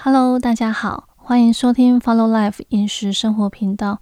Hello，大家好，欢迎收听 Follow Life 饮食生活频道。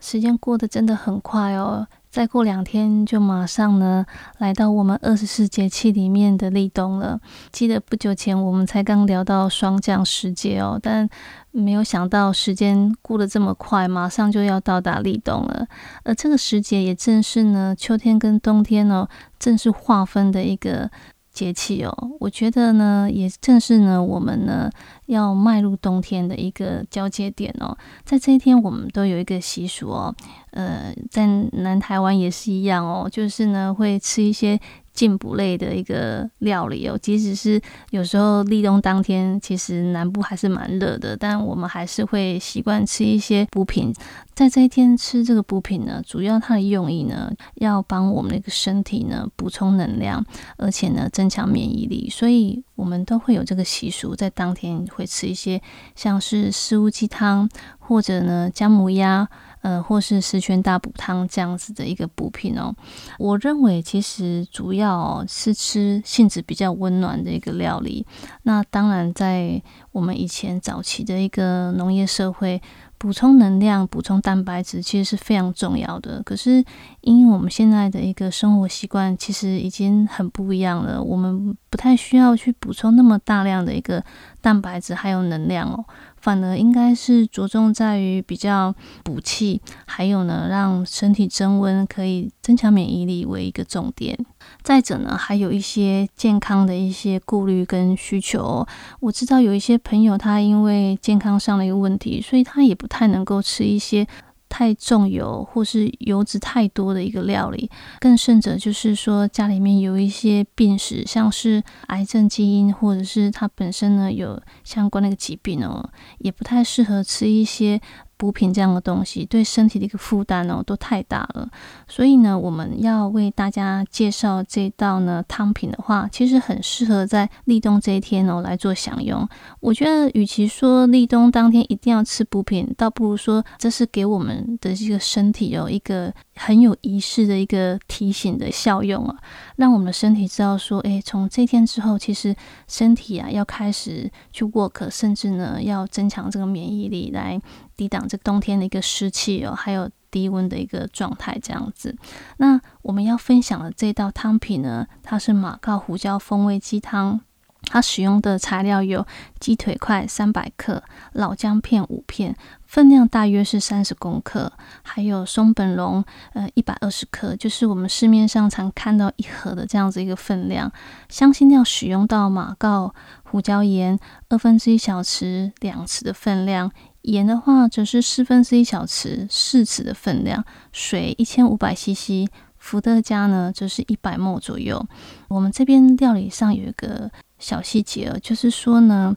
时间过得真的很快哦，再过两天就马上呢来到我们二十四节气里面的立冬了。记得不久前我们才刚聊到霜降时节哦，但没有想到时间过得这么快，马上就要到达立冬了。而这个时节也正是呢秋天跟冬天哦正式划分的一个。节气哦，我觉得呢，也正是呢，我们呢要迈入冬天的一个交接点哦。在这一天，我们都有一个习俗哦，呃，在南台湾也是一样哦，就是呢会吃一些。进补类的一个料理哦，即使是有时候立冬当天，其实南部还是蛮热的，但我们还是会习惯吃一些补品。在这一天吃这个补品呢，主要它的用意呢，要帮我们的一个身体呢补充能量，而且呢增强免疫力，所以我们都会有这个习俗，在当天会吃一些像是四物鸡汤或者呢姜母鸭。呃，或是十全大补汤这样子的一个补品哦，我认为其实主要是吃性质比较温暖的一个料理。那当然，在我们以前早期的一个农业社会，补充能量、补充蛋白质其实是非常重要的。可是，因为我们现在的一个生活习惯其实已经很不一样了，我们不太需要去补充那么大量的一个蛋白质还有能量哦。反而应该是着重在于比较补气，还有呢，让身体增温，可以增强免疫力为一个重点。再者呢，还有一些健康的一些顾虑跟需求。我知道有一些朋友他因为健康上的一个问题，所以他也不太能够吃一些。太重油或是油脂太多的一个料理，更甚者就是说家里面有一些病史，像是癌症基因，或者是他本身呢有相关的一个疾病哦，也不太适合吃一些。补品这样的东西对身体的一个负担哦，都太大了。所以呢，我们要为大家介绍这道呢汤品的话，其实很适合在立冬这一天哦来做享用。我觉得，与其说立冬当天一定要吃补品，倒不如说这是给我们的这个身体有一个很有仪式的一个提醒的效用啊，让我们的身体知道说，诶，从这天之后，其实身体啊要开始去 work，甚至呢要增强这个免疫力来。抵挡这冬天的一个湿气哦，还有低温的一个状态这样子。那我们要分享的这道汤品呢，它是马告胡椒风味鸡汤。它使用的材料有鸡腿块三百克、老姜片五片，分量大约是三十公克，还有松本龙呃一百二十克，就是我们市面上常看到一盒的这样子一个分量。香辛料使用到马告胡椒盐二分之一小匙两匙的分量。盐的话，则是四分之一小匙四匙的分量；水一千五百 CC；伏特加呢，就是一百沫左右。我们这边料理上有一个小细节，就是说呢，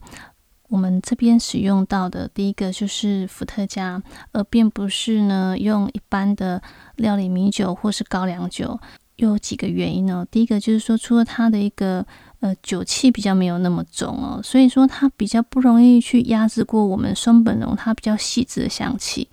我们这边使用到的第一个就是伏特加，而并不是呢用一般的料理米酒或是高粱酒。有几个原因呢？第一个就是说，除了它的一个呃，酒气比较没有那么重哦，所以说它比较不容易去压制过我们松本龙它比较细致的香气。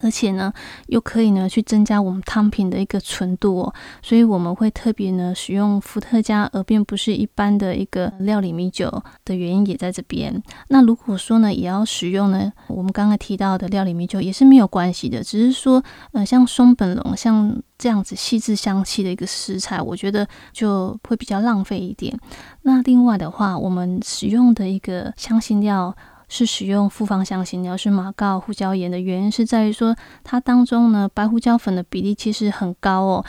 而且呢，又可以呢去增加我们汤品的一个纯度哦，所以我们会特别呢使用伏特加，而并不是一般的一个料理米酒的原因也在这边。那如果说呢也要使用呢，我们刚刚提到的料理米酒也是没有关系的，只是说呃像松本龙像这样子细致香气的一个食材，我觉得就会比较浪费一点。那另外的话，我们使用的一个香辛料。是使用复方香辛料，是马告胡椒盐的原因是在于说，它当中呢白胡椒粉的比例其实很高哦。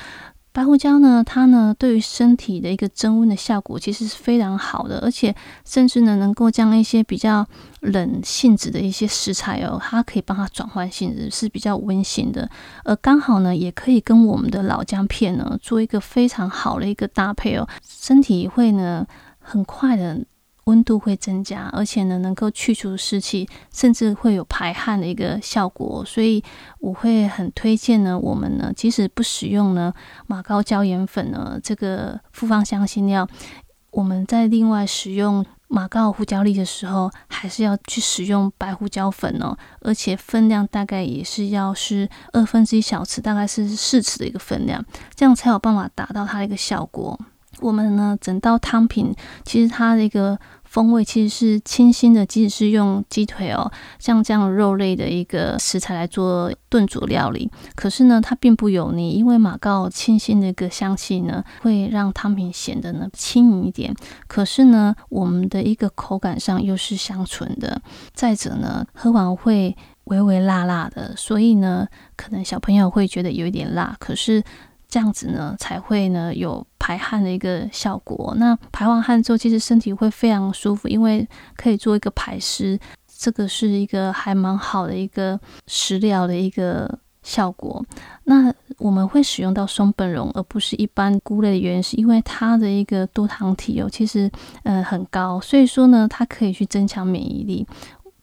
白胡椒呢，它呢对于身体的一个增温的效果其实是非常好的，而且甚至呢能够将一些比较冷性质的一些食材哦，它可以帮它转换性质，是比较温馨的。而刚好呢，也可以跟我们的老姜片呢做一个非常好的一个搭配哦，身体会呢很快的。温度会增加，而且呢，能够去除湿气，甚至会有排汗的一个效果。所以我会很推荐呢，我们呢，即使不使用呢马膏椒盐粉呢这个复方香辛料，我们在另外使用马膏胡椒粒的时候，还是要去使用白胡椒粉哦，而且分量大概也是要是二分之一小匙，大概是四匙的一个分量，这样才有办法达到它的一个效果。我们呢，整道汤品其实它的一个风味其实是清新的，即使是用鸡腿哦，像这样肉类的一个食材来做炖煮料理，可是呢，它并不油腻，因为马告清新的一个香气呢，会让汤品显得呢轻盈一点。可是呢，我们的一个口感上又是香醇的。再者呢，喝完会微微辣辣的，所以呢，可能小朋友会觉得有一点辣，可是。这样子呢，才会呢有排汗的一个效果。那排完汗之后，其实身体会非常舒服，因为可以做一个排湿，这个是一个还蛮好的一个食疗的一个效果。那我们会使用到松本茸，而不是一般菇类的原因，是因为它的一个多糖体哦，其实呃很高，所以说呢，它可以去增强免疫力，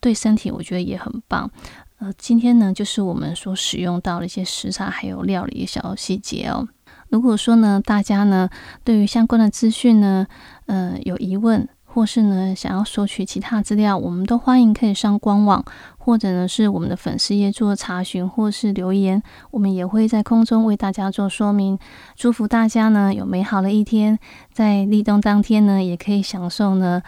对身体我觉得也很棒。呃，今天呢，就是我们所使用到的一些食材，还有料理的小细节哦。如果说呢，大家呢对于相关的资讯呢，呃，有疑问，或是呢想要索取其他资料，我们都欢迎可以上官网，或者呢是我们的粉丝页做查询，或是留言，我们也会在空中为大家做说明。祝福大家呢有美好的一天，在立冬当天呢，也可以享受呢。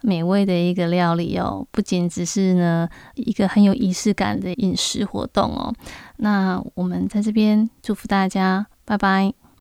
美味的一个料理哦，不仅只是呢一个很有仪式感的饮食活动哦。那我们在这边祝福大家，拜拜。